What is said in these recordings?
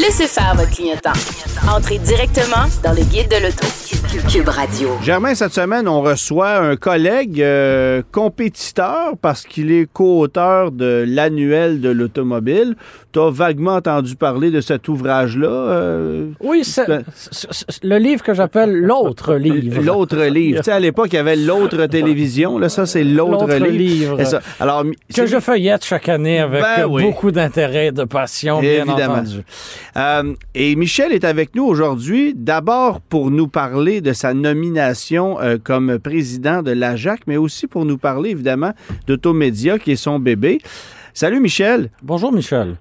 Laissez faire votre clientèle. Entrez directement dans le guide de l'auto. Cube Radio. Germain, cette semaine, on reçoit un collègue euh, compétiteur parce qu'il est co-auteur de l'annuel de l'automobile. Tu as vaguement entendu parler de cet ouvrage-là? euh, Oui, c'est le livre que j'appelle l'autre livre. L'autre livre. Tu sais, à l'époque, il y avait l'autre télévision. Là, ça, c'est l'autre L'autre livre. livre. Ça- alors, Que je feuillette chaque année avec Ben oui. beaucoup d'intérêt et de passion, bien Évidemment. entendu. Euh, et Michel est avec nous aujourd'hui, d'abord pour nous parler de sa nomination euh, comme président de l'AJAC, mais aussi pour nous parler évidemment d'Automédia, qui est son bébé. Salut Michel. Bonjour, Michel.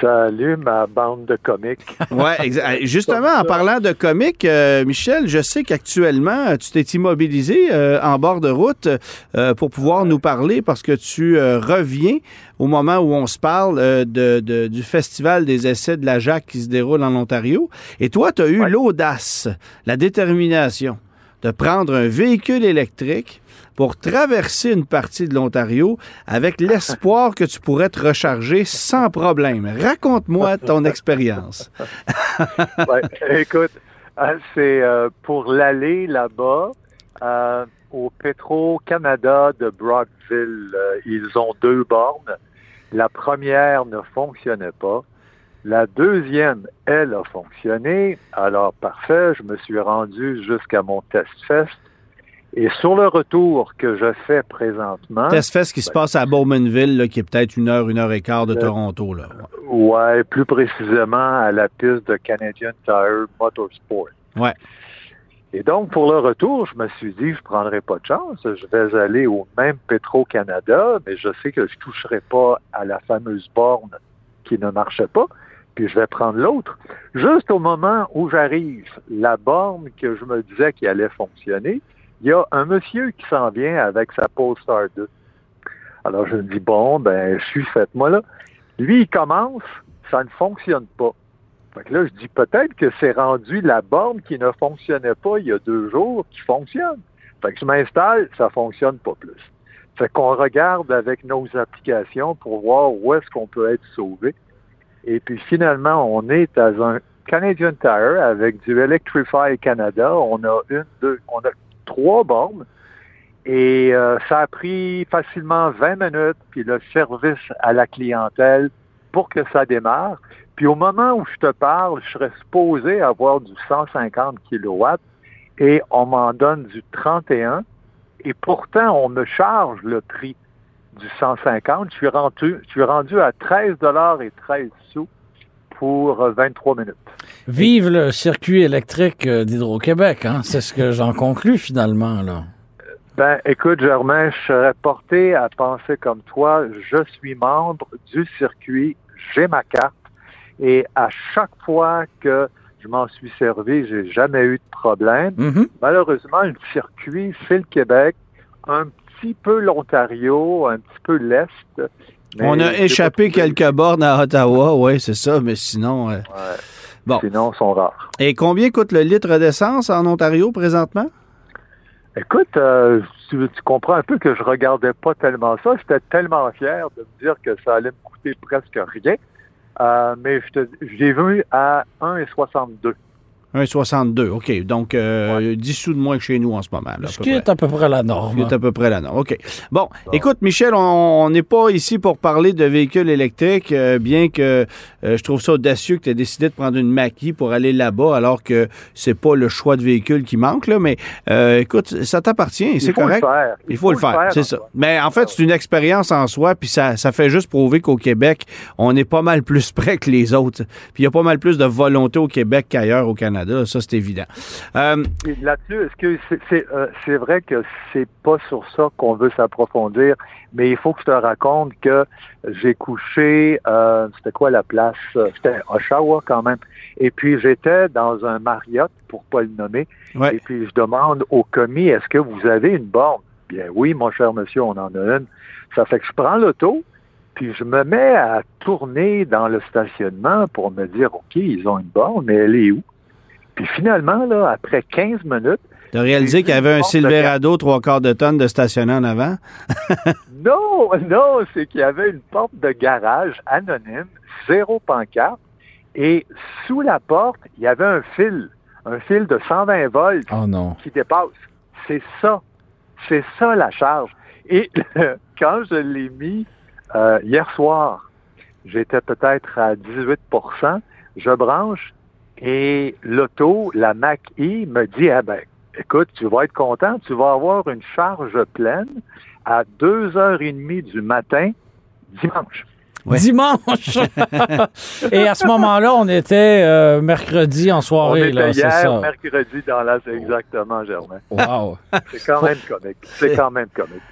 Salut ma bande de comiques. Ouais, exa- justement, en parlant de comique, euh, Michel, je sais qu'actuellement, tu t'es immobilisé euh, en bord de route euh, pour pouvoir nous parler parce que tu reviens au moment où on se parle de, de- du Festival des essais de la Jacques qui se déroule en Ontario. Et toi, tu as eu Ouais. l'audace, la détermination de prendre un véhicule électrique pour traverser une partie de l'Ontario avec l'espoir que tu pourrais te recharger sans problème. Raconte-moi ton expérience. Écoute, euh, c'est euh, pour l'aller là-bas euh, au Petro-Canada de Brockville. ils ont deux bornes. La première ne fonctionnait pas. La deuxième, elle, a fonctionné. Alors, parfait, je me suis rendu jusqu'à mon test fest. Et sur le retour que je fais présentement, Test qui se passe à Bowmanville, là, qui est peut-être une heure, une heure et quart de Le- Toronto. Là. ouais, plus précisément à la piste de Canadian Tire Motorsport. Ouais. Et donc, pour le retour, je me suis dit, je prendrai pas de chance. Je vais aller au même Petro-Canada, mais je sais que je toucherai pas à la fameuse borne qui ne marchait pas, puis je vais prendre l'autre. Juste au moment où j'arrive, la borne que je me disais qui allait fonctionner, il y a un monsieur qui s'en vient avec sa Polestar 2. Alors, je me dis, bon, ben, je suis fait, moi, là. Lui, il commence, ça ne fonctionne pas. Fait que là, je dis peut-être que c'est rendu la borne qui ne fonctionnait pas il y a deux jours qui fonctionne. Fait que je m'installe, ça fonctionne pas plus. Fait qu'on regarde avec nos applications pour voir où est-ce qu'on peut être sauvé. Et puis finalement, on est à un Canadian Tire avec du Electrify Canada. On a une, deux, on a trois bornes. Et euh, ça a pris facilement 20 minutes, puis le service à la clientèle pour que ça démarre. Puis au moment où je te parle, je serais supposé avoir du 150 kilowatts et on m'en donne du 31. Et pourtant, on me charge le prix du 150. Je suis rendu, je suis rendu à 13 dollars et 13 sous pour euh, 23 minutes. Vive le circuit électrique euh, d'Hydro-Québec, hein? c'est ce que j'en conclus finalement. Là. Ben, écoute, Germain, je serais porté à penser comme toi. Je suis membre du circuit, j'ai ma carte, et à chaque fois que je m'en suis servi, j'ai jamais eu de problème. Mhm. Malheureusement, le circuit, c'est le Québec, un petit peu l'Ontario, un petit peu l'Est. Mais On a échappé quelques bornes à Ottawa, oui, c'est ça, mais sinon. euh, Ouais. Bon. Sinon, ils sont rares. Et combien coûte le litre d'essence en Ontario présentement? Écoute, euh, tu, tu comprends un peu que je regardais pas tellement ça. J'étais tellement fier de me dire que ça allait me coûter presque rien. Euh, mais j'ai vu à 1,62. 1,62. OK. Donc, euh, 10 sous de moins que chez nous en ce moment. Là, Ce qui près. est à peu près la norme. Qui est à peu près là, non. OK. Bon, écoute, Michel, on n'est pas ici pour parler de véhicules électriques, euh, bien que euh, je trouve ça audacieux que tu aies décidé de prendre une maquille pour aller là-bas, alors que c'est pas le choix de véhicule qui manque, là. Mais euh, écoute, ça t'appartient, c'est Il faut correct? le faire. Il faut, le faire, c'est ça. Mais en fait, c'est une expérience en soi, puis ça, ça fait juste prouver qu'au Québec, on est pas mal plus près que les autres. Puis il y a pas mal plus de volonté au Québec qu'ailleurs au Canada, ça c'est évident. Euh, Là-dessus, est-ce que c'est euh, c'est vrai que c'est pas sur ça qu'on veut s'approfondir, mais il faut que je te raconte que j'ai couché, euh, c'était quoi la place? C'était Oshawa quand même. Et puis j'étais dans un Marriott, pour pas le nommer, Ouais. et puis je demande au commis, est-ce que vous avez une borne? Bien oui, mon cher monsieur, on en a une. Ça fait que je prends l'auto, Puis je me mets à tourner dans le stationnement pour me dire, OK, ils ont une borne, mais elle est où? Puis finalement, là, après 15 minutes, Tu as réalisé qu'il y avait un Silverado trois quarts de tonne de stationnement en avant? non, non, c'est qu'il y avait une porte de garage anonyme, zéro pancarte, et sous la porte, il y avait un fil, un fil de 120 volts Oh non. qui dépasse. C'est ça. C'est ça la charge. Et quand je l'ai mis euh, hier soir, j'étais peut-être à 18% je branche et l'auto, la Mac-E, me dit, ah ben, écoute, tu vas être content, tu vas avoir une charge pleine à 2h30 du matin, dimanche. Ouais. Dimanche! Et à ce moment-là, on était euh, mercredi en On soirée, était là, c'est hier, ça. mercredi, dans la... Exactement, Germain. Wow. C'est quand même comique. C'est quand même comique.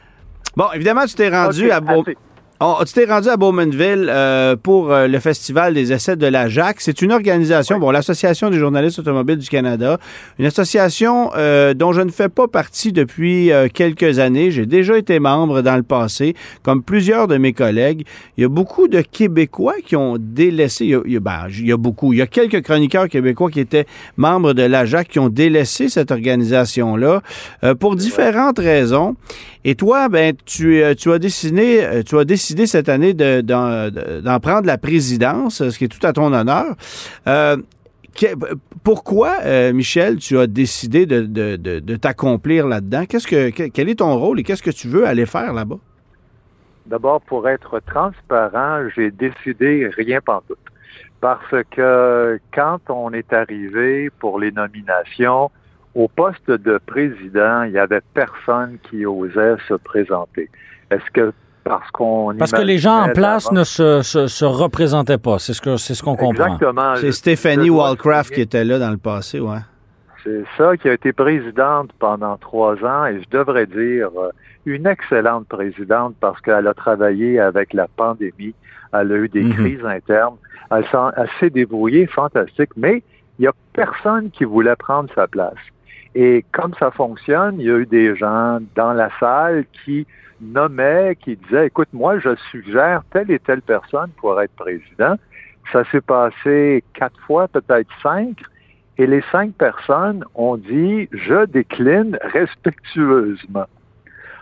Bon, évidemment, tu t'es rendu à Beau- assez. Oh, tu t'es rendu à Bowmanville euh, pour euh, le Festival des essais de la JAC. C'est une organisation, bon, l'Association des journalistes automobiles du Canada, une association euh, dont je ne fais pas partie depuis euh, quelques années. J'ai déjà été membre dans le passé, comme plusieurs de mes collègues. Il y a beaucoup de Québécois qui ont délaissé, il y a, il y a- ben, il y a beaucoup, il y a quelques chroniqueurs québécois qui étaient membres de la JAC qui ont délaissé cette organisation-là euh, pour différentes raisons. Et toi, ben, tu, tu as euh, tu as décidé cette année de- d'en de- d'en prendre la présidence, ce qui est tout à ton honneur. Euh, pourquoi, euh, Michel, tu as décidé de, de- de- de t'accomplir là-dedans? Qu'est-ce que, que- quel est ton rôle et qu'est-ce que tu veux aller faire là-bas? D'abord, pour être transparent, j'ai décidé rien pantoute. Parce que quand on est arrivé pour les nominations, au poste de président, il y avait personne qui osait se présenter. Est-ce que parce qu'on Parce que les gens en place ne se, se, se représentaient pas. C'est ce que c'est ce qu'on comprend. Exactement. C'est Stéphanie Wallcraft qui était là dans le passé, ouais. C'est ça qui a été présidente pendant trois ans et je devrais dire euh, une excellente présidente parce qu'elle a travaillé avec la pandémie, elle a eu des Mhm. crises internes, elle s'est débrouillée, fantastique, mais il n'y a personne qui voulait prendre sa place. Et comme ça fonctionne, il y a eu des gens dans la salle qui nommaient, qui disaient, écoute, moi, je suggère telle et telle personne pour être président. Ça s'est passé quatre fois, peut-être cinq. Et les cinq personnes ont dit je décline respectueusement.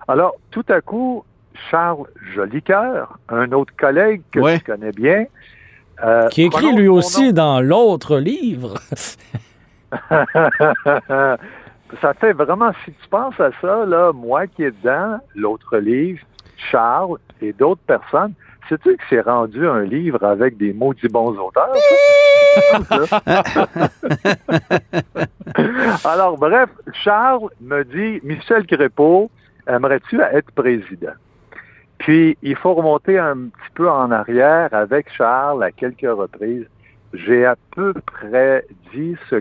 Alors, tout à coup, Charles Jolicoeur, un autre collègue que Ouais. je connais bien, euh, Qui écrit lui aussi dans l'autre livre. ça fait vraiment, si tu penses à ça, là, moi qui est dedans, l'autre livre, Charles et d'autres personnes, sais-tu que c'est rendu un livre avec des maudits bons auteurs? ça? Alors, bref, Charles me dit, Michel Crépeau, aimerais-tu être président? Puis, il faut remonter un petit peu en arrière avec Charles à quelques reprises. J'ai à peu près dit ce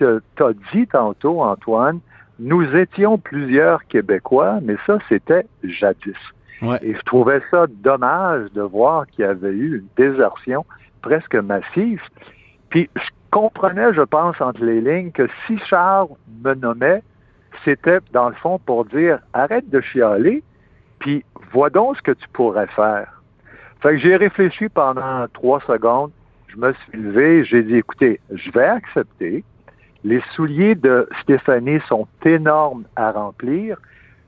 que tu as dit tantôt, Antoine. Nous étions plusieurs Québécois, mais ça, c'était jadis. Ouais. Et je trouvais ça dommage de voir qu'il y avait eu une désertion presque massive. Puis je comprenais, je pense, entre les lignes, que si Charles me nommait, c'était dans le fond pour dire arrête de chialer, puis vois donc ce que tu pourrais faire. Fait que j'ai réfléchi pendant trois secondes, je me suis levé, j'ai dit écoutez, je vais accepter. Les souliers de Stéphanie sont énormes à remplir.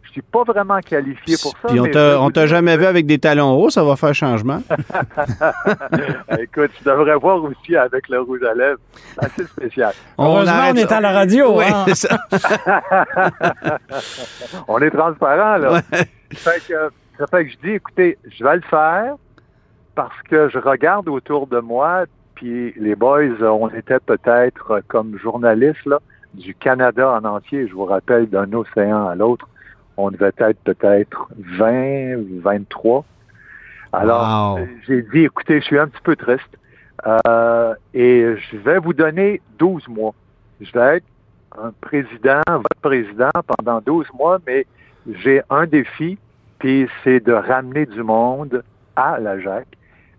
Je suis pas vraiment qualifié pour ça. Puis on t'a on t'a jamais vu avec des talons hauts, ça va faire changement. Écoute, tu devrais voir aussi avec le rouge à lèvres. C'est assez spécial. Heureusement, on est ça. à la radio. Oui, hein. ça. On est transparent, là. Ouais. Fait que, ça fait que je dis, écoutez, je vais le faire parce que je regarde autour de moi, puis les boys, euh, on était peut-être euh, comme journalistes, là, du Canada en entier. Je vous rappelle, d'un océan à l'autre, on devait être peut-être 20, 23. Alors, Wow. j'ai dit, écoutez, je suis un petit peu triste. Euh, et je vais vous donner 12 mois. Je vais être un président, votre président pendant 12 mois, mais j'ai un défi, puis c'est de ramener du monde à la JAC.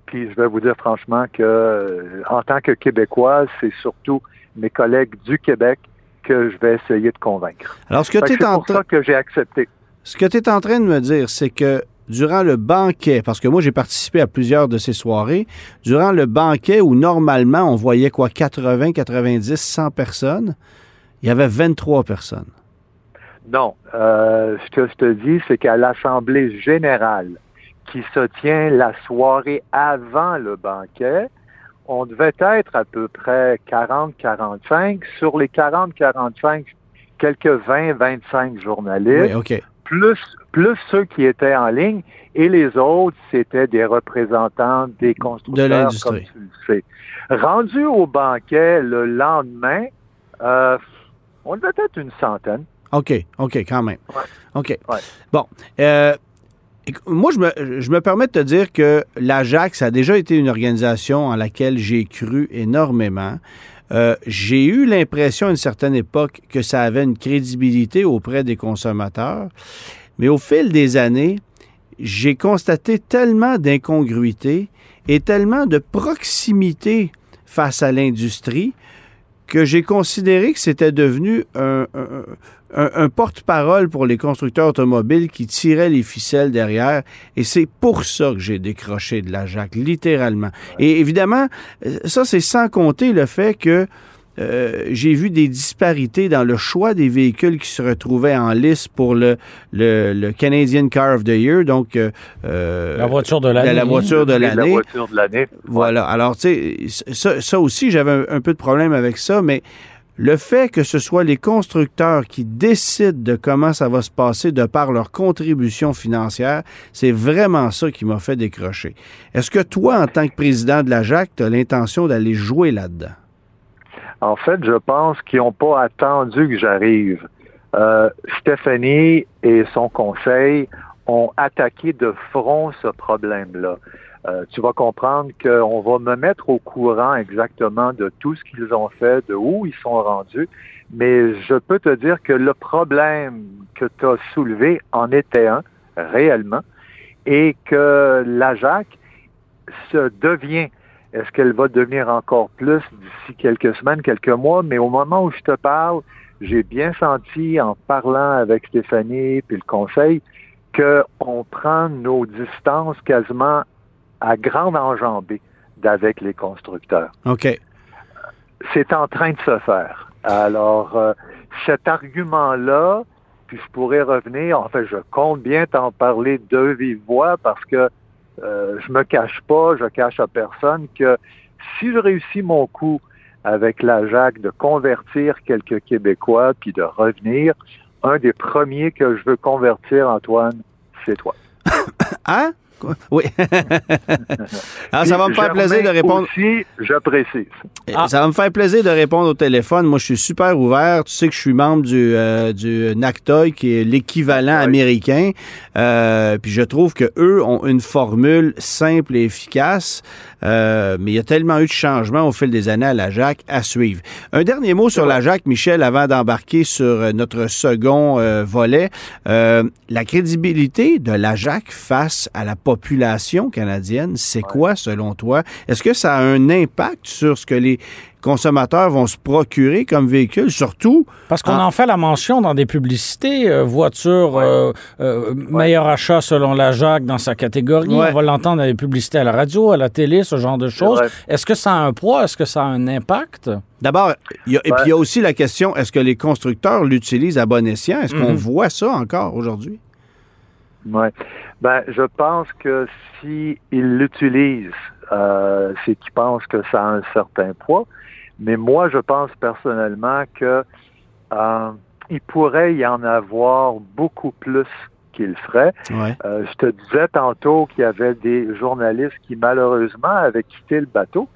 Puis je vais vous dire franchement que, euh, en tant que Québécois, c'est surtout mes collègues du Québec que je vais essayer de convaincre. Alors, ce que tu es en train... que j'ai accepté. Ce que tu es en train de me dire, c'est que durant le banquet, parce que moi j'ai participé à plusieurs de ces soirées, durant le banquet où normalement on voyait quoi, 80, 90, 100 personnes, il y avait 23 personnes. Non. Euh, ce que je te dis, c'est qu'à l'Assemblée générale, qui se tient la soirée avant le banquet, on devait être à peu près 40-45. Sur les 40-45, quelques 20-25 journalistes. Oui. Plus, plus ceux qui étaient en ligne et les autres, c'était des représentants des constructeurs. De l'industrie. Comme tu le sais. Rendu au banquet le lendemain, euh, on devait être une centaine. OK, OK, quand même. Ouais. OK. Ouais. Bon. euh, moi, je me, permets de te dire que l'Ajax a déjà été une organisation en laquelle j'ai cru énormément. Euh, j'ai eu l'impression à une certaine époque que ça avait une crédibilité auprès des consommateurs, mais au fil des années, j'ai constaté tellement d'incongruités et tellement de proximité face à l'industrie que j'ai considéré que c'était devenu un, un- un- un porte-parole pour les constructeurs automobiles qui tiraient les ficelles derrière. Et c'est pour ça que j'ai décroché de la Jacques, littéralement. Et évidemment, euh, ça, c'est sans compter le fait que euh, j'ai vu des disparités dans le choix des véhicules qui se retrouvaient en lice pour le, le, le Canadian Car of the Year, donc euh, euh, La voiture de la, l'année. la voiture de La l'année. voiture de l'année. Voilà. Alors, tu sais, ça, ça aussi, j'avais un, un peu de problème avec ça, mais le fait que ce soit les constructeurs qui décident de comment ça va se passer de par leur contribution financière, c'est vraiment ça qui m'a fait décrocher. Est-ce que toi, en tant que président de la JAC, tu as l'intention d'aller jouer là-dedans? En fait, je pense qu'ils n'ont pas attendu que j'arrive. Euh, Stéphanie et son conseil ont attaqué de front ce problème-là. Euh, tu vas comprendre qu'on va me mettre au courant exactement de tout ce qu'ils ont fait, de où ils sont rendus, mais je peux te dire que le problème que tu as soulevé en était un, réellement, et que la JAC se devient est-ce qu'elle va devenir encore plus d'ici quelques semaines, quelques mois? Mais au moment où je te parle, j'ai bien senti en parlant avec Stéphanie puis le conseil qu'on prend nos distances quasiment à grande enjambée d'avec les constructeurs. OK. C'est en train de se faire. Alors, euh, cet argument-là, puis je pourrais revenir, en fait, je compte bien t'en parler de vive voix parce que euh, je me cache pas, je cache à personne que si je réussis mon coup avec la JAC de convertir quelques Québécois puis de revenir, un des premiers que je veux convertir, Antoine, c'est toi. Hein? Oui. Alors, ça va me faire plaisir de répondre. Aussi, je précise. Ah. Ça va me faire plaisir de répondre au téléphone. Moi, je suis super ouvert. Tu sais que je suis membre du, euh, du NACTOY, qui est l'équivalent Oui. américain. Euh, puis je trouve que eux ont une formule simple et efficace. Euh, mais il y a tellement eu de changements au fil des années à la JAC à suivre. Un dernier mot sur la JAC, Michel, avant d'embarquer sur euh, notre second euh, volet. Euh, la crédibilité de la JAC face à la population canadienne, c'est quoi selon toi? Est-ce que ça a un impact sur ce que les consommateurs vont se procurer comme véhicule, surtout Parce qu'on en fait la mention dans des publicités, euh, voiture, euh, euh, meilleur achat selon la JAC dans sa catégorie. Ouais. On va l'entendre dans les publicités à la radio, à la télé, ce genre de choses. Est-ce que ça a un poids? Est-ce que ça a un impact? D'abord, il y a- et Ouais. puis il y a aussi la question, est-ce que les constructeurs l'utilisent à bon escient? Est-ce qu'on Mhm. voit ça encore aujourd'hui? Ouais. Ben, je pense que s'ils l'utilisent, euh, c'est qu'ils pensent que ça a un certain poids. Mais moi, je pense personnellement que euh, il pourrait y en avoir beaucoup plus qu'il ferait. Ouais. Euh, je te disais tantôt qu'il y avait des journalistes qui malheureusement avaient quitté le bateau,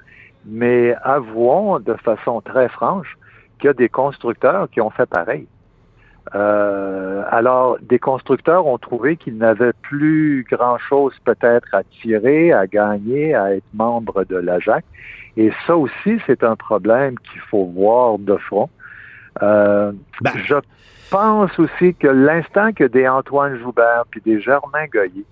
mais avouons de façon très franche qu'il y a des constructeurs qui ont fait pareil. Euh, alors, des constructeurs ont trouvé qu'ils n'avaient plus grand-chose peut-être à tirer, à gagner, à être membre de la JAC. Et ça aussi, c'est un problème qu'il faut voir de front. Euh, Ben. Je pense aussi que l'instant que des Antoine Joubert puis des Germain Goyer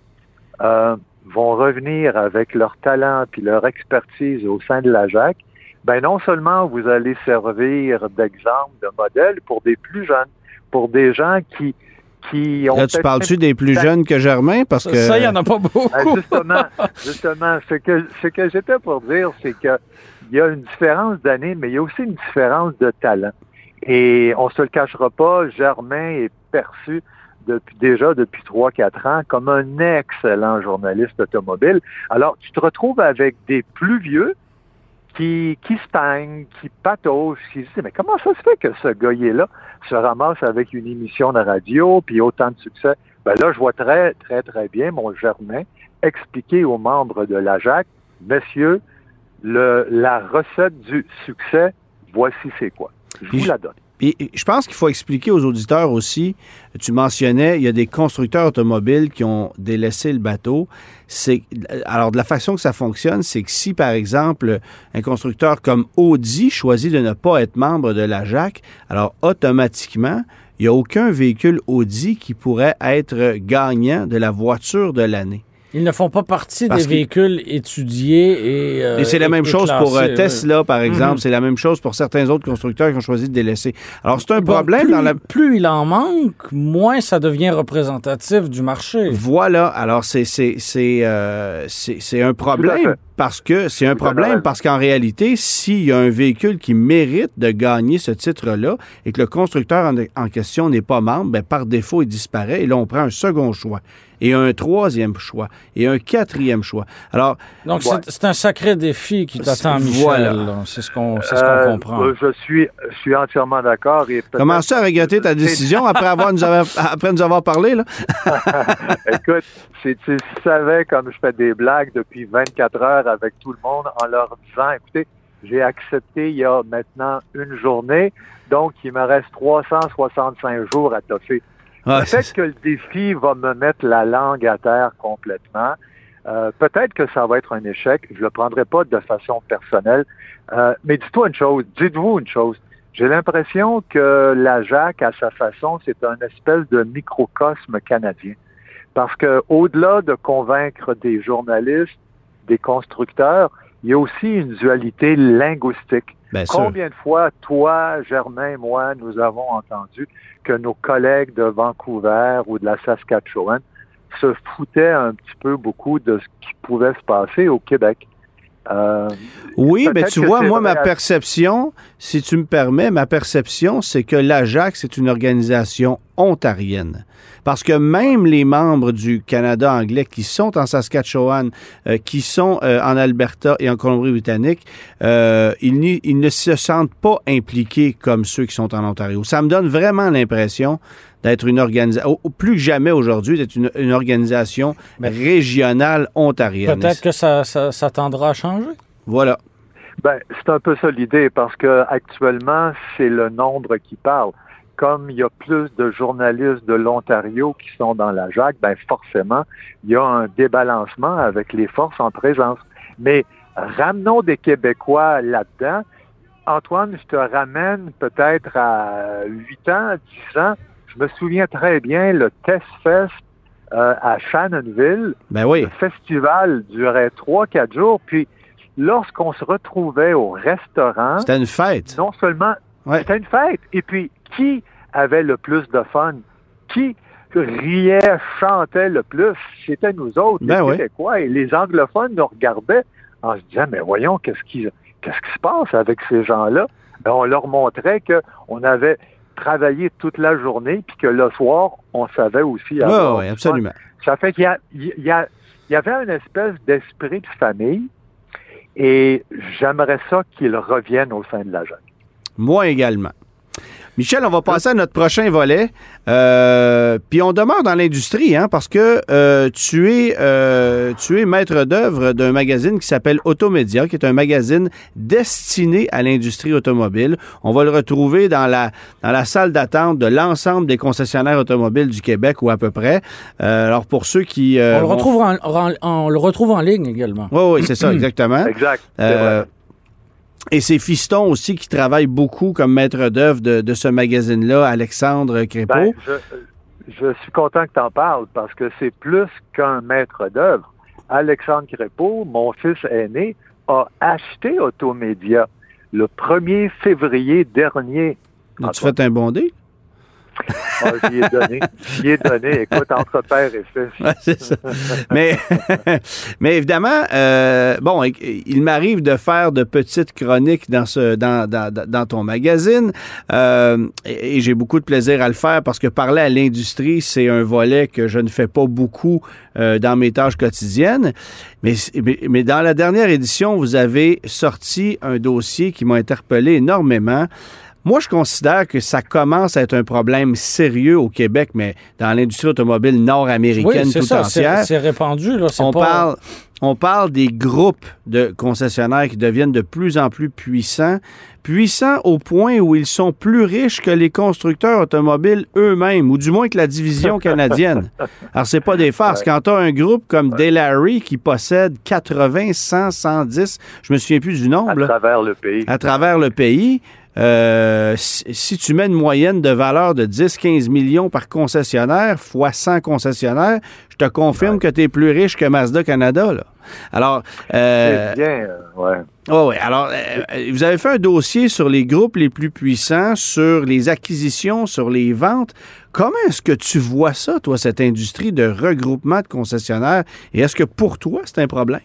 euh, vont revenir avec leur talent puis leur expertise au sein de la JAC, ben non seulement vous allez servir d'exemple, de modèle pour des plus jeunes, pour des gens qui qui ont Là, tu parles-tu des plus jeunes que Germain? Parce que. Ça, il n'y en a pas beaucoup. Ah, justement, justement, ce que, ce que j'étais pour dire, c'est que il y a une différence d'année, mais il y a aussi une différence de talent. Et on se le cachera pas, Germain est perçu depuis déjà depuis 3-4 ans comme un excellent journaliste automobile. Alors, tu te retrouves avec des plus vieux qui, qui stagnent, qui pataugent, qui se disent, mais comment ça se fait que ce gars-là se ramasse avec une émission de radio puis autant de succès? Ben là, je vois très, très, très bien mon Germain expliquer aux membres de la JAC, messieurs, le, la recette du succès, voici c'est quoi. Je vous la donne. Puis, je pense qu'il faut expliquer aux auditeurs aussi, tu mentionnais, il y a des constructeurs automobiles qui ont délaissé le bateau. C'est Alors, de la façon que ça fonctionne, c'est que si, par exemple, un constructeur comme Audi choisit de ne pas être membre de la JAC, alors automatiquement, il n'y a aucun véhicule Audi qui pourrait être gagnant de la voiture de l'année. Ils ne font pas partie Parce des que- véhicules étudiés et. euh, Et c'est la même chose pour euh, Tesla, par exemple. Mhm. C'est la même chose pour certains autres constructeurs qui ont choisi de délaisser. Alors, c'est un Bon, problème plus, dans la... plus il en manque, moins ça devient représentatif du marché. Voilà. Alors, c'est c'est c'est euh, c'est c'est un problème parce que c'est un problème parce qu'en réalité, s'il y a un véhicule qui mérite de gagner ce titre-là et que le constructeur en, en question n'est pas membre, ben, par défaut, il disparaît et là, on prend un second choix et un troisième choix et un quatrième choix. Alors, Donc, Ouais. c'est- c'est un sacré défi qui t'attend, Michel. Voilà. là. C'est ce qu'on c'est ce qu'on Euh, comprend. euh, je suis, je suis entièrement d'accord. commences-tu à regretter ta décision après avoir nous avoir, après nous avoir parlé, là? Écoute, si tu savais comme je fais des blagues depuis 24 heures avec tout le monde en leur disant, écoutez, j'ai accepté il y a maintenant une journée, donc il me reste 365 jours à toffer. Ah, Peut-être que le défi va me mettre la langue à terre complètement. Euh, Peut-être que ça va être un échec. Je le prendrai pas de façon personnelle. Euh, mais dis-toi une chose, dites-vous une chose. J'ai l'impression que la JAC, à sa façon, c'est un espèce de microcosme canadien. Parce que au-delà de convaincre des journalistes, des constructeurs, il y a aussi une dualité linguistique. Bien sûr. Combien de fois, toi, Germain, moi, nous avons entendu que nos collègues de Vancouver ou de la Saskatchewan se foutaient un petit peu beaucoup de ce qui pouvait se passer au Québec? Euh, Oui, mais tu vois, moi, ma perception, si tu me permets, ma perception, c'est que l'Ajax c'est une organisation ontarienne. Parce que même les membres du Canada anglais qui sont en Saskatchewan, euh, qui sont euh, en Alberta et en Colombie-Britannique, euh, ils ne se sentent pas impliqués comme ceux qui sont en Ontario. Ça me donne vraiment l'impression d'être une organisation, plus que jamais aujourd'hui, d'être une, une organisation Mais- régionale ontarienne. Peut-être que ça, ça, ça tendra à changer. Voilà. Ben, c'est un peu ça l'idée, parce que actuellement, c'est le nombre qui parle. Comme il y a plus de journalistes de l'Ontario qui sont dans la JAC, ben forcément, il y a un débalancement avec les forces en présence. Mais ramenons des Québécois là-dedans. Antoine, je te ramène peut-être à 8 ans, 10 ans. Je me souviens très bien le Test Fest euh, à Shannonville. Ben oui. Le festival durait 3-4 jours. Puis, lorsqu'on se retrouvait au restaurant, C'était une fête. non seulement Ouais. c'était une fête, et puis qui avait le plus de fun? Qui riait, chantait le plus? C'était nous autres, Ben les oui. Québécois. Et les anglophones nous regardaient en se disant, mais voyons, qu'est-ce qui, qu'est-ce qui se passe avec ces gens-là? Ben, on leur montrait qu'on avait travaillé toute la journée, puis que le soir, on savait aussi Oui, avoir oui, absolument. Ça fait qu'il y, a- il y, a- il y avait une espèce d'esprit de famille et j'aimerais ça qu'il revienne au sein de la jeune. Moi également. Michel, on va passer à notre prochain volet. Euh, Puis on demeure dans l'industrie, hein, parce que euh, tu, es, euh, tu es maître d'œuvre d'un magazine qui s'appelle Automédia, qui est un magazine destiné à l'industrie automobile. On va le retrouver dans la, dans la salle d'attente de l'ensemble des concessionnaires automobiles du Québec, ou à peu près. Euh, alors pour ceux qui... euh, on, le vont- retrouve en, en- on le retrouve en ligne également. Oui, oui, c'est ça, exactement. Exact. Et c'est Fiston aussi qui travaille beaucoup comme maître d'œuvre de, de ce magazine-là, Alexandre Crépeau. Ben, je, je suis content que tu en parles parce que c'est plus qu'un maître d'œuvre. Alexandre Crépeau, mon fils aîné, a acheté Automédia le 1er février dernier. As-tu fait un bon deal? Ah, j'y ai donné. J'y ai donné. Écoute, entre père et fils. Mais, évidemment, euh, bon, il m'arrive de faire de petites chroniques dans, ton magazine euh, et, j'ai beaucoup de plaisir à le faire parce que parler à l'industrie, c'est un volet que je ne fais pas beaucoup euh, dans mes tâches quotidiennes. Mais dans la dernière édition, vous avez sorti un dossier qui m'a interpellé énormément. Moi, je considère que ça commence à être un problème sérieux au Québec, mais dans l'industrie automobile nord-américaine Oui, c'est tout ça, entière. c'est répandu. Là, On pas- parle, on parle des groupes de concessionnaires qui deviennent de plus en plus puissants, puissants au point où ils sont plus riches que les constructeurs automobiles eux-mêmes, ou du moins que la division canadienne. Alors, c'est pas des farces. Quand tu as un groupe comme Delary qui possède 80, 100, 110, je me souviens plus du À nombre, là, travers le pays. à travers le pays, euh, si, tu mets une moyenne de valeur de 10-15 millions par concessionnaire, fois 100 concessionnaires, je te confirme que tu es plus riche que Mazda Canada. Là. Alors, euh, bien, euh, ouais. Alors, euh, vous avez fait un dossier sur les groupes les plus puissants, sur les acquisitions, sur les ventes. Comment est-ce que tu vois ça, toi, cette industrie de regroupement de concessionnaires? Et est-ce que pour toi, c'est un problème?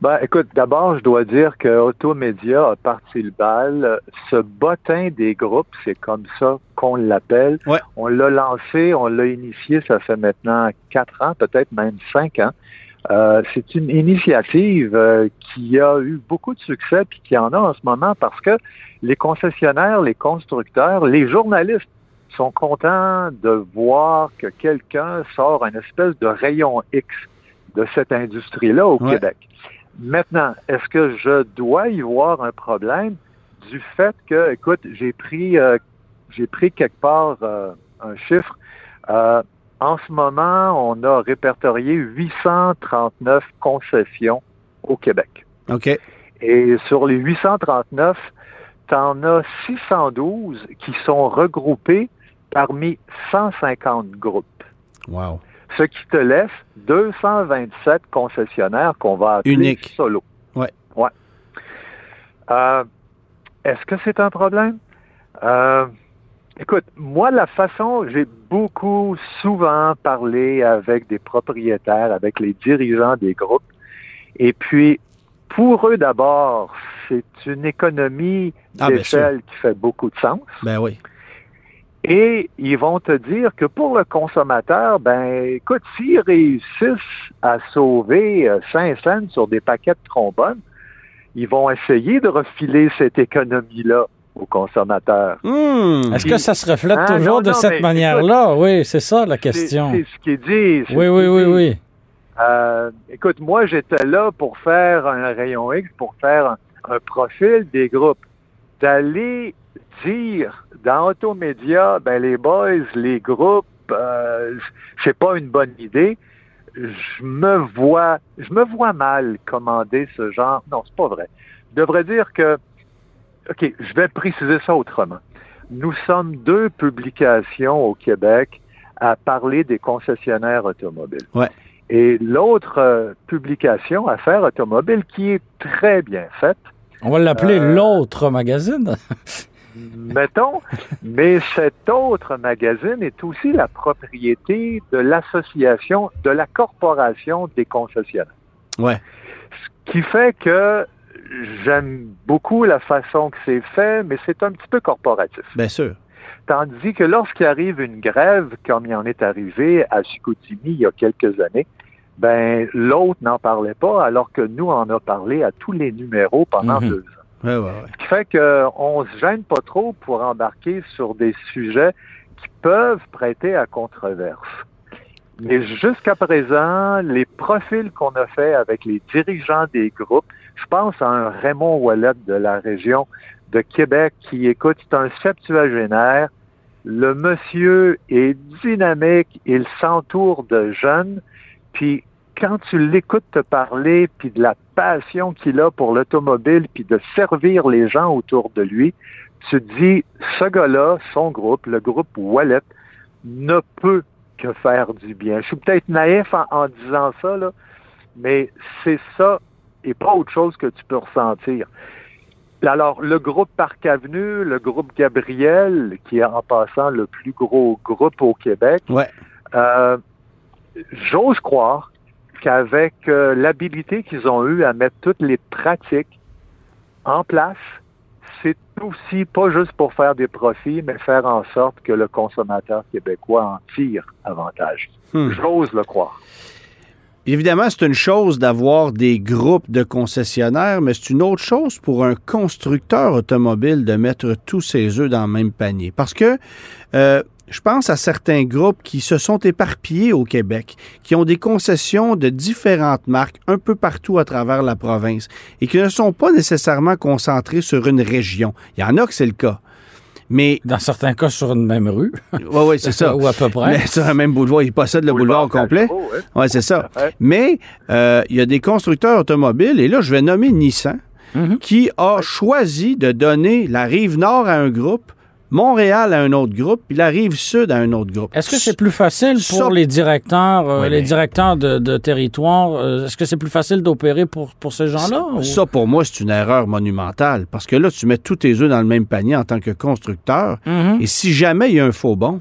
Ben, écoute, d'abord, je dois dire que Automédia a parti le bal. Ce bottin des groupes, c'est comme ça qu'on l'appelle. Ouais. On l'a lancé, on l'a initié, ça fait maintenant quatre ans, peut-être même cinq ans. Euh, c'est une initiative euh, qui a eu beaucoup de succès puis qui en a en ce moment parce que les concessionnaires, les constructeurs, les journalistes sont contents de voir que quelqu'un sort un espèce de rayon X de cette industrie-là au Ouais. Québec. Maintenant, est-ce que je dois y voir un problème du fait que, écoute, j'ai pris, euh, j'ai pris quelque part euh, un chiffre. Euh, en ce moment, on a répertorié 839 concessions au Québec. OK. Et sur les 839, tu en as 612 qui sont regroupés parmi 150 groupes. Wow. Ce qui te laisse 227 concessionnaires qu'on va appeler Unique. solo. Ouais. Ouais. Euh, Est-ce que c'est un problème? Euh, écoute, moi, la façon, j'ai beaucoup souvent parlé avec des propriétaires, avec les dirigeants des groupes. Et puis, pour eux d'abord, c'est une économie Ah, d'échelle qui fait beaucoup de sens. Ben oui. Et ils vont te dire que pour le consommateur, ben écoute, s'ils réussissent à sauver euh, 5 cents sur des paquets de trombones, ils vont essayer de refiler cette économie-là aux consommateurs. Hmm. Est-ce que ça se reflète Ah, toujours non, de non, cette manière-là? Oui, c'est ça la question. c'est ce qu'ils disent. Oui, oui, oui, oui. Euh, écoute, moi, j'étais là pour faire un rayon X, pour faire un, un profil des groupes. D'aller dire dans Automédia, ben les boys, les groupes, euh, c'est pas une bonne idée. Je me vois, je me vois mal commander ce genre. Non, c'est pas vrai. Je devrais dire que, ok, je vais préciser ça autrement. Nous sommes deux publications au Québec à parler des concessionnaires automobiles. Ouais. Et l'autre euh, publication, Affaires automobiles, qui est très bien faite, On va l'appeler Euh, l'autre magazine. mettons, mais cet autre magazine est aussi la propriété de l'association, de la corporation des concessionnaires. Ouais. Ce qui fait que j'aime beaucoup la façon que c'est fait, mais c'est un petit peu corporatif. Bien sûr. Tandis que lorsqu'il arrive une grève, comme il en est arrivé à Chicoutimi il y a quelques années, ben l'autre n'en parlait pas, alors que nous en a parlé à tous les numéros pendant Mhm. deux ans. Ce qui fait qu'on se gêne pas trop pour embarquer sur des sujets qui peuvent prêter à controverse. Mais jusqu'à présent, les profils qu'on a fait avec les dirigeants des groupes, je pense à un Raymond Wallet de la région de Québec qui écoute, c'est un septuagénaire. Le monsieur est dynamique, il s'entoure de jeunes, puis quand tu l'écoutes te parler, puis de la passion qu'il a pour l'automobile, puis de servir les gens autour de lui, tu te dis, ce gars-là, son groupe, le groupe Wallet, ne peut que faire du bien. Je suis peut-être naïf en, en disant ça, là, mais c'est ça et pas autre chose que tu peux ressentir. Alors, le groupe Parc Avenue, le groupe Gabriel, qui est en passant le plus gros groupe au Québec, Ouais. euh, j'ose croire qu'avec euh, l'habilité qu'ils ont eue à mettre toutes les pratiques en place, c'est aussi pas juste pour faire des profits, mais faire en sorte que le consommateur québécois en tire avantage. Hmm. J'ose le croire. Évidemment, c'est une chose d'avoir des groupes de concessionnaires, mais c'est une autre chose pour un constructeur automobile de mettre tous ses œufs dans le même panier. Parce que euh, je pense à certains groupes qui se sont éparpillés au Québec, qui ont des concessions de différentes marques un peu partout à travers la province et qui ne sont pas nécessairement concentrés sur une région. Il y en a que c'est le cas. Mais, Dans certains cas, sur une même rue. oui, oui, c'est ça. Ou à peu près. Mais sur un même boulevard, ils possèdent le boulevard, au complet. Hein. Oui, c'est ça. Ouais. Mais euh, il y a des constructeurs automobiles, et là, je vais nommer Nissan, Mhm. qui a choisi de donner la rive nord à un groupe, Montréal à un autre groupe, puis la rive sud à un autre groupe. Est-ce que c'est plus facile pour Ça- les directeurs, euh, les directeurs de, de territoire? euh, Est-ce que c'est plus facile d'opérer pour, pour ces gens-là? ou- Ça, pour moi, c'est une erreur monumentale, parce que là, tu mets tous tes œufs dans le même panier en tant que constructeur, Mhm. et si jamais il y a un faux bon,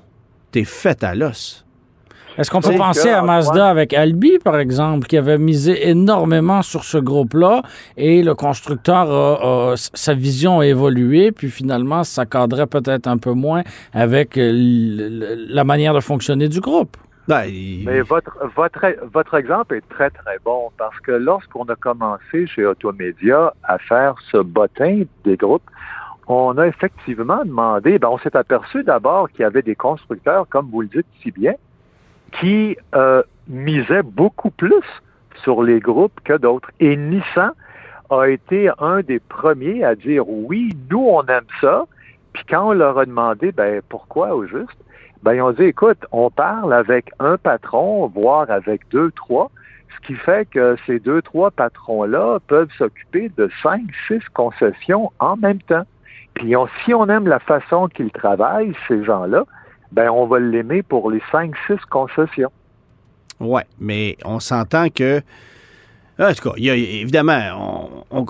t'es fait à l'os. Est-ce qu'on peut penser que, à Mazda avec Albi, par exemple, qui avait misé énormément sur ce groupe-là et le constructeur, a- a- sa vision a évolué, puis finalement, ça cadrait peut-être un peu moins avec euh, la manière de fonctionner du groupe? Ben, Mais votre, votre, votre exemple est très, très bon parce que lorsqu'on a commencé chez Automédia à faire ce bottin des groupes, on a effectivement demandé, ben, on s'est aperçu d'abord qu'il y avait des constructeurs, comme vous le dites si bien, qui euh, misaient beaucoup plus sur les groupes que d'autres. Et Nissan a été un des premiers à dire oui, nous on aime ça. Puis quand on leur a demandé, ben pourquoi au juste, ben ils ont dit écoute, on parle avec un patron, voire avec deux, trois, ce qui fait que ces deux, trois patrons-là peuvent s'occuper de cinq, six concessions en même temps. Puis on- si on aime la façon qu'ils travaillent, ces gens-là, ben on va l'aimer pour les cinq, six concessions. Ouais, mais on s'entend que. En tout cas, y a, évidemment,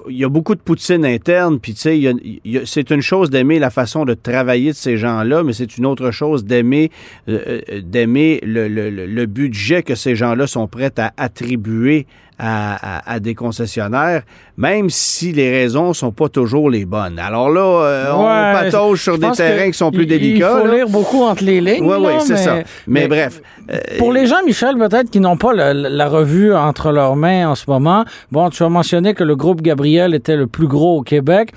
il y a beaucoup de poutine interne, puis tu sais, c'est une chose d'aimer la façon de travailler de ces gens-là, mais c'est une autre chose d'aimer euh, euh, d'aimer le- le- le budget que ces gens-là sont prêts à attribuer à, à- à des concessionnaires, même si les raisons sont pas toujours les bonnes. Alors là, euh, on patauge sur des terrains qui sont plus il- délicats. Il faut là. lire beaucoup entre les lignes. Oui, oui, c'est ça. Mais, mais- bref. euh, Pour les gens, Michel, peut-être qui n'ont pas la, la revue entre leurs mains en ce moment, bon, tu as mentionné que le groupe Gabriel était le plus gros au Québec.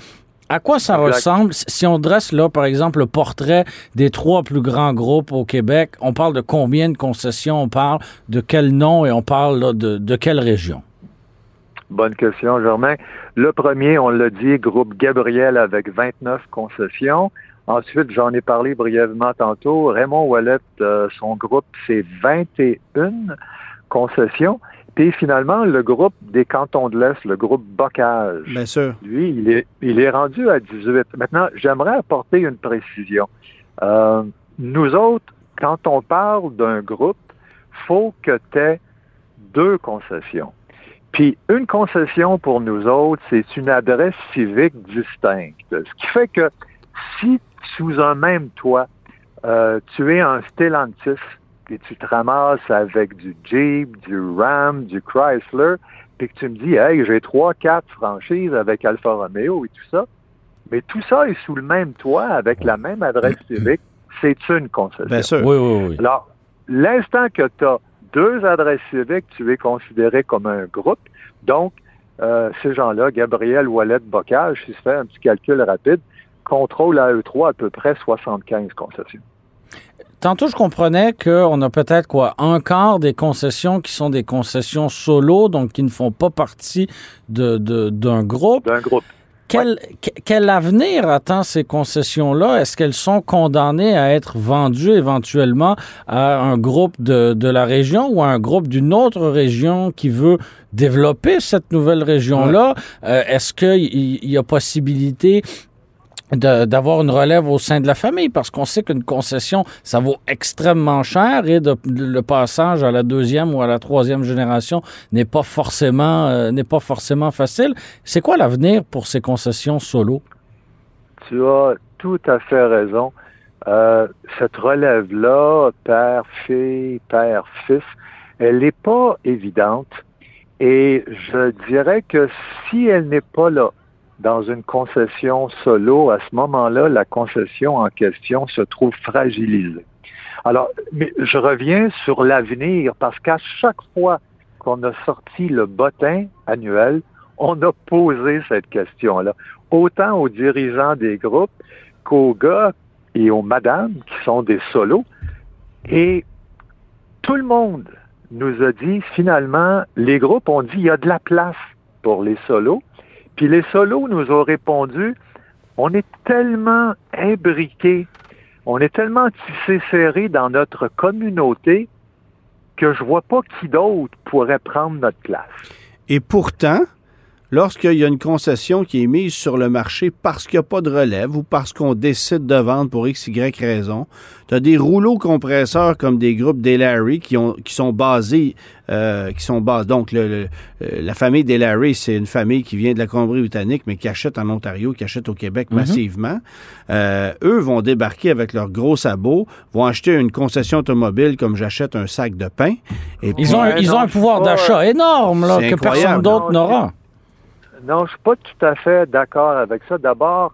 À quoi ça Exact. ressemble si on dresse là, par exemple, le portrait des trois plus grands groupes au Québec? On parle de combien de concessions? On parle de quel nom et on parle là, de, de quelle région? Bonne question, Germain. Le premier, on l'a dit, groupe Gabriel avec 29 concessions. Ensuite, j'en ai parlé brièvement tantôt. Raymond Wallet, euh, son groupe, c'est 21 concessions. Puis finalement, le groupe des cantons de l'Est, le groupe Bocage, Bien sûr. lui, il est, il est rendu à 18. Maintenant, j'aimerais apporter une précision. Euh, nous autres, quand on parle d'un groupe, faut que tu aies deux concessions. Puis une concession pour nous autres, c'est une adresse civique distincte. Ce qui fait que si sous un même toit, euh, tu es un Stellantis et tu te ramasses avec du Jeep, du Ram, du Chrysler, puis que tu me dis, hey, j'ai trois, quatre franchises avec Alfa Romeo et tout ça, mais tout ça est sous le même toit avec la même adresse civique, c'est une concession. Bien sûr. Oui, oui, oui. Alors, l'instant que tu as deux adresses civiques, tu es considéré comme un groupe. Donc, euh, ces gens-là, Gabriel Wallet Bocage, si se fait un petit calcul rapide, contrôle à eux trois à peu près 75 concessions. Tantôt, je comprenais qu'on a peut-être quoi un quart des concessions qui sont des concessions solo, donc qui ne font pas partie de, de- d'un groupe. D'un groupe. Quel, que- quel avenir attend ces concessions-là? Est-ce qu'elles sont condamnées à être vendues éventuellement à un groupe de, de la région ou à un groupe d'une autre région qui veut développer cette nouvelle région-là? Euh, Est-ce qu'il y a possibilité d'avoir une relève au sein de la famille parce qu'on sait qu'une concession, ça vaut extrêmement cher et le passage à la deuxième ou à la troisième génération n'est pas forcément euh, n'est pas forcément facile. C'est quoi l'avenir pour ces concessions solo? Tu as tout à fait raison. Euh, cette relève-là, père-fille, père-fils, elle n'est pas évidente. Et je dirais que si elle n'est pas là, dans une concession solo, à ce moment-là, la concession en question se trouve fragilisée. Alors, mais je reviens sur l'avenir parce qu'à chaque fois qu'on a sorti le bottin annuel, on a posé cette question-là, autant aux dirigeants des groupes qu'aux gars et aux madames qui sont des solos. Et tout le monde nous a dit, finalement, les groupes ont dit, il y a de la place pour les solos. Puis les solos nous ont répondu, on est tellement imbriqués, on est tellement tissés serrés dans notre communauté que je vois pas qui d'autre pourrait prendre notre place. Et pourtant, lorsqu'il y a une concession qui est mise sur le marché parce qu'il n'y a pas de relève ou parce qu'on décide de vendre pour X, Y raison, tu as des rouleaux compresseurs comme des groupes Delary qui, ont, qui sont basés, euh, qui sont basés. Donc, le, la famille Delary, c'est une famille qui vient de la Colombie-Britannique, mais qui achète en Ontario, qui achète au Québec mhm. massivement. Euh, eux vont débarquer avec leurs gros sabots, vont acheter une concession automobile comme j'achète un sac de pain. Et ils, ont, ils ont un pouvoir d'achat énorme là, que personne d'autre n'aura. Non, je suis pas tout à fait d'accord avec ça. D'abord,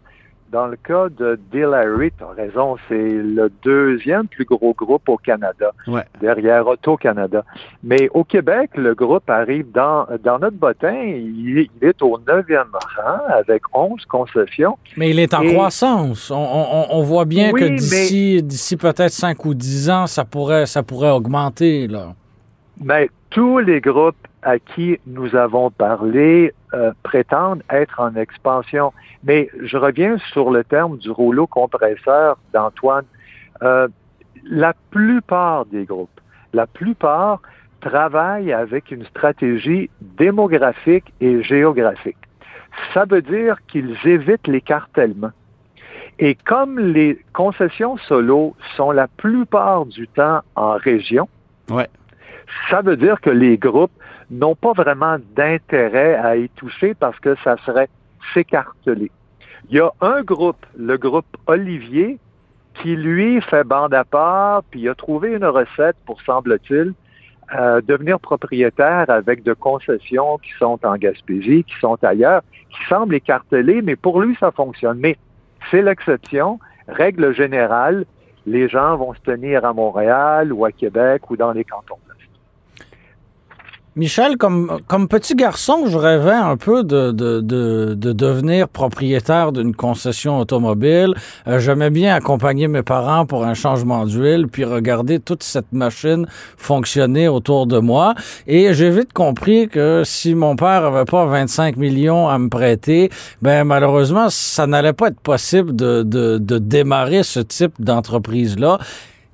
dans le cas de Dillary, tu as raison, c'est le deuxième plus gros groupe au Canada, derrière Auto-Canada. Mais au Québec, le groupe arrive dans, dans notre bottin, il, est au neuvième rang avec 11 concessions. Mais il est en croissance. On, voit bien que d'ici, d'ici peut-être 5 ou 10 ans, ça pourrait, ça pourrait augmenter. Là. Mais tous les groupes à qui nous avons parlé euh, prétendent être en expansion. Mais je reviens sur le terme du rouleau compresseur d'Antoine. Euh, la plupart des groupes, la plupart travaillent avec une stratégie démographique et géographique. Ça veut dire qu'ils évitent l'écartèlement. Et comme les concessions solo sont la plupart du temps en région, ça veut dire que les groupes n'ont pas vraiment d'intérêt à y toucher parce que ça serait s'écarteler. Il y a un groupe, le groupe Olivier, qui lui fait bande à part, puis a trouvé une recette pour, semble-t-il, euh, devenir propriétaire avec de concessions qui sont en Gaspésie, qui sont ailleurs, qui semblent écartelées, mais pour lui, ça fonctionne. Mais c'est l'exception. Règle générale, les gens vont se tenir à Montréal ou à Québec ou dans les cantons. Michel, comme, comme petit garçon, je rêvais un peu de, de, de, devenir propriétaire d'une concession automobile. Euh, j'aimais bien accompagner mes parents pour un changement d'huile, puis regarder toute cette machine fonctionner autour de moi. Et j'ai vite compris que si mon père avait pas 25 millions à me prêter, ben malheureusement, ça n'allait pas être possible de, de, de démarrer ce type d'entreprise-là.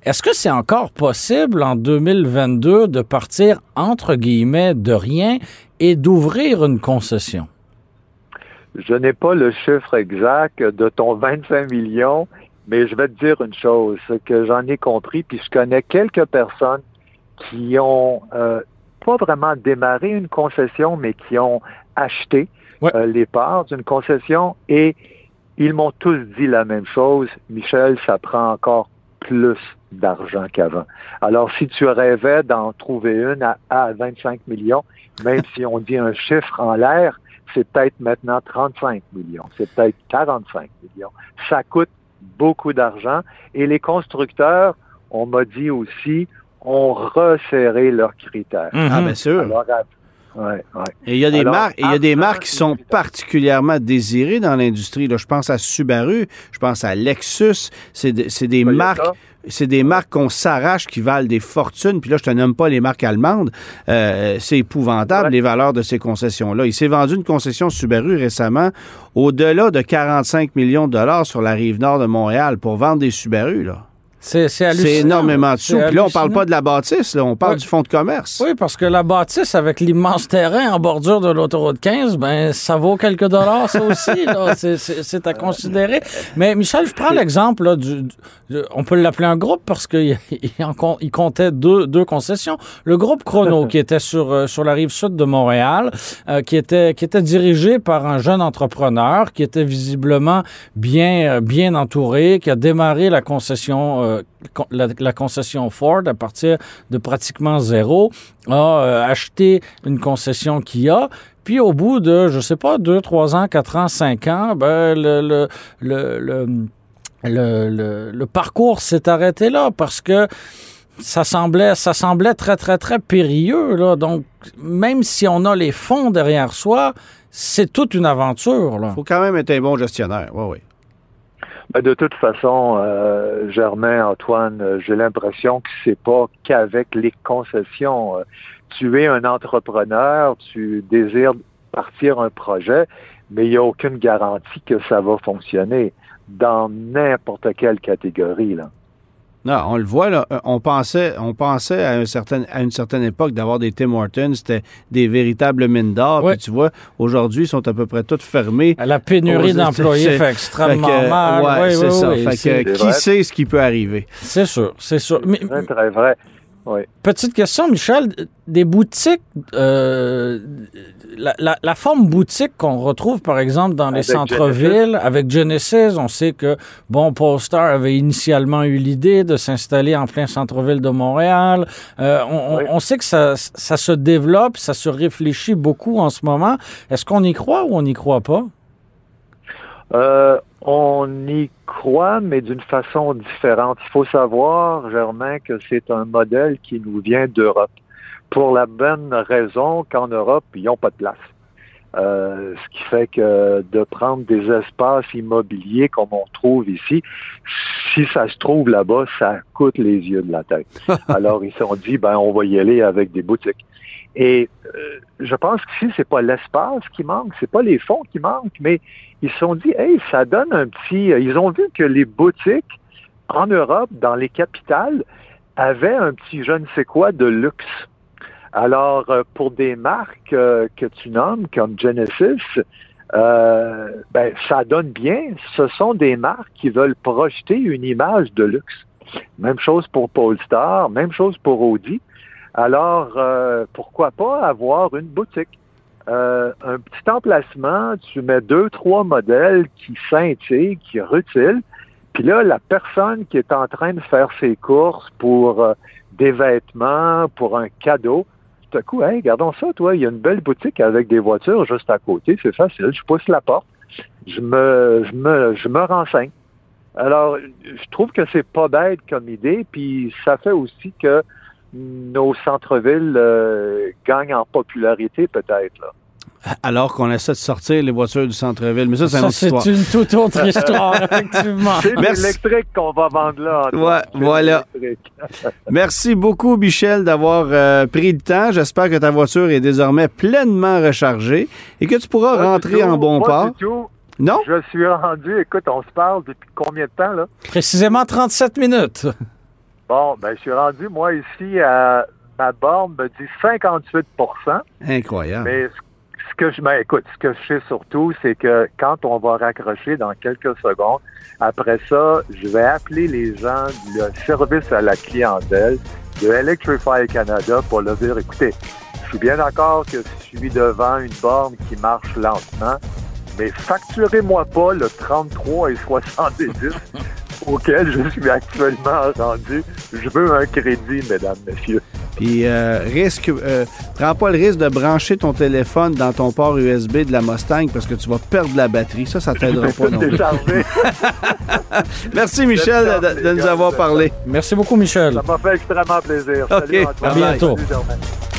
Est-ce que c'est encore possible en 2022 de partir entre guillemets de rien et d'ouvrir une concession? Je n'ai pas le chiffre exact de ton 25 millions, mais je vais te dire une chose, que j'en ai compris, puis je connais quelques personnes qui ont euh, pas vraiment démarré une concession, mais qui ont acheté euh, les parts d'une concession et ils m'ont tous dit la même chose. Michel, ça prend encore plus d'argent qu'avant. Alors, si tu rêvais d'en trouver une à, 25 millions, même si on dit un chiffre en l'air, c'est peut-être maintenant 35 millions, c'est peut-être 45 millions. Ça coûte beaucoup d'argent et les constructeurs, on m'a dit aussi, ont resserré leurs critères. Ah, bien sûr. Et il y a des marques, il y a des marques qui sont particulièrement désirées dans l'industrie. Je pense à Subaru, je pense à Lexus. C'est des marques c'est des marques qu'on s'arrache qui valent des fortunes. Puis là, je te nomme pas les marques allemandes. Euh, c'est épouvantable, les valeurs de ces concessions-là. Il s'est vendu une concession Subaru récemment au-delà de 45 millions de dollars sur la rive nord de Montréal pour vendre des Subaru, là. C'est énormément de sous. Puis là, on parle pas de la bâtisse, là, on parle du fonds de commerce. Oui, parce que la bâtisse avec l'immense terrain en bordure de l'autoroute 15, ben ça vaut quelques dollars, ça aussi. C'est- à considérer. Mais Michel, je prends l'exemple là, du, du- on peut l'appeler un groupe parce qu'il il il comptait deux, deux concessions. Le groupe Chrono qui était sur euh, sur la rive sud de Montréal, euh, qui était qui était dirigé par un jeune entrepreneur qui était visiblement bien euh, bien entouré, qui a démarré la concession euh, con- la, concession Ford à partir de pratiquement zéro, a euh, acheté une concession Kia. Puis au bout de, je sais pas, deux, trois ans, quatre ans, cinq ans, ben, le, le, le, le, le, le- parcours s'est arrêté là parce que ça semblait, ça semblait très, très, très périlleux. Là. Donc, même si on a les fonds derrière soi, c'est toute une aventure. Là. faut quand même être un bon gestionnaire. Oui, oui. Ben, de toute façon, euh, Germain, Antoine, euh, j'ai l'impression que c'est pas qu'avec les concessions. Euh, Tu es un entrepreneur, tu désires partir un projet, mais il n'y a aucune garantie que ça va fonctionner dans n'importe quelle catégorie. Non, on le voit, là. euh, On pensait, on pensait à, un certain, à une certaine époque d'avoir des Tim Hortons, c'était des véritables mines d'or. Ouais. Puis tu vois, aujourd'hui, ils sont à peu près toutes fermées. La pénurie d'employés fait extrêmement Fait que, mal. ouais, Oui, c'est oui, ça. oui, fait c'est- que, C'est qui sait ce qui peut arriver? C'est sûr, c'est sûr. Mais, C'est très vrai. Oui. Petite question, Michel. Des boutiques, euh, la, la- la forme boutique qu'on retrouve, par exemple, dans les centres-villes, avec Genesis, on sait que, bon, Polestar avait initialement eu l'idée de s'installer en plein centre-ville de Montréal. Euh, on, on- Oui. on sait que ça, ça se développe, ça se réfléchit beaucoup en ce moment. Est-ce qu'on y croit ou on n'y croit pas? Euh, on y croit, mais d'une façon différente. Il faut savoir, Germain, que c'est un modèle qui nous vient d'Europe. Pour la bonne raison qu'en Europe, ils n'ont pas de place. Euh, ce qui fait que de prendre des espaces immobiliers comme on trouve ici, si ça se trouve là-bas, ça coûte les yeux de la tête. Alors ils se sont dit, ben on va y aller avec des boutiques. Et euh, je pense qu'ici, c'est pas l'espace qui manque, c'est pas les fonds qui manquent, mais ils se sont dit, hey, ça donne un petit. euh, Ils ont vu que les boutiques en Europe, dans les capitales, avaient un petit je ne sais quoi de luxe. Alors, euh, pour des marques que tu nommes comme Genesis, ben, ça donne bien. Ce sont des marques qui veulent projeter une image de luxe. Même chose pour Polestar, même chose pour Audi. Alors, euh, pourquoi pas avoir une boutique? Euh, un petit emplacement, tu mets deux, trois modèles qui scintillent, qui rutilent, puis là, la personne qui est en train de faire ses courses pour euh, des vêtements, pour un cadeau, tout à coup, hey, regardons ça, toi, il y a une belle boutique avec des voitures juste à côté, c'est facile, je pousse la porte, je me, je me, je me renseigne. Alors, je trouve que c'est pas bête comme idée, puis ça fait aussi que nos centres-villes euh, gagnent en popularité peut-être. Là. Alors qu'on essaie de sortir les voitures du centre-ville. Mais ça, c'est une c'est toute autre histoire, effectivement. C'est l'électrique qu'on va vendre là. Ouais, voilà. Merci beaucoup, Michel, d'avoir euh, pris le temps. J'espère que ta voiture est désormais pleinement rechargée et que tu pourras Pas rentrer tout, en bon pas port. du tout. Non? Je suis rendu, écoute, on se parle depuis combien de temps, là? Précisément 37 minutes. Bon, ben, je suis rendu, moi, ici, à ma borne me dit 58% Incroyable. mais ce que je, ben, écoute, ce que je sais surtout, c'est que quand on va raccrocher dans quelques secondes, après ça, je vais appeler les gens du service à la clientèle de Electrify Canada pour leur dire, écoutez, je suis bien d'accord que je suis devant une borne qui marche lentement, mais facturez-moi pas le 33 et 70 auquel je suis actuellement rendu. Je veux un crédit, mesdames, messieurs. Puis, euh, risque, euh, prends pas le risque de brancher ton téléphone dans ton port USB de la Mustang parce que tu vas perdre la batterie. Ça, ça t'aidera pas non plus. Merci, Michel, de, de nous avoir parlé. Merci beaucoup, Michel. Ça m'a fait extrêmement plaisir. OK. Salut, Antoine. À bientôt. Salut.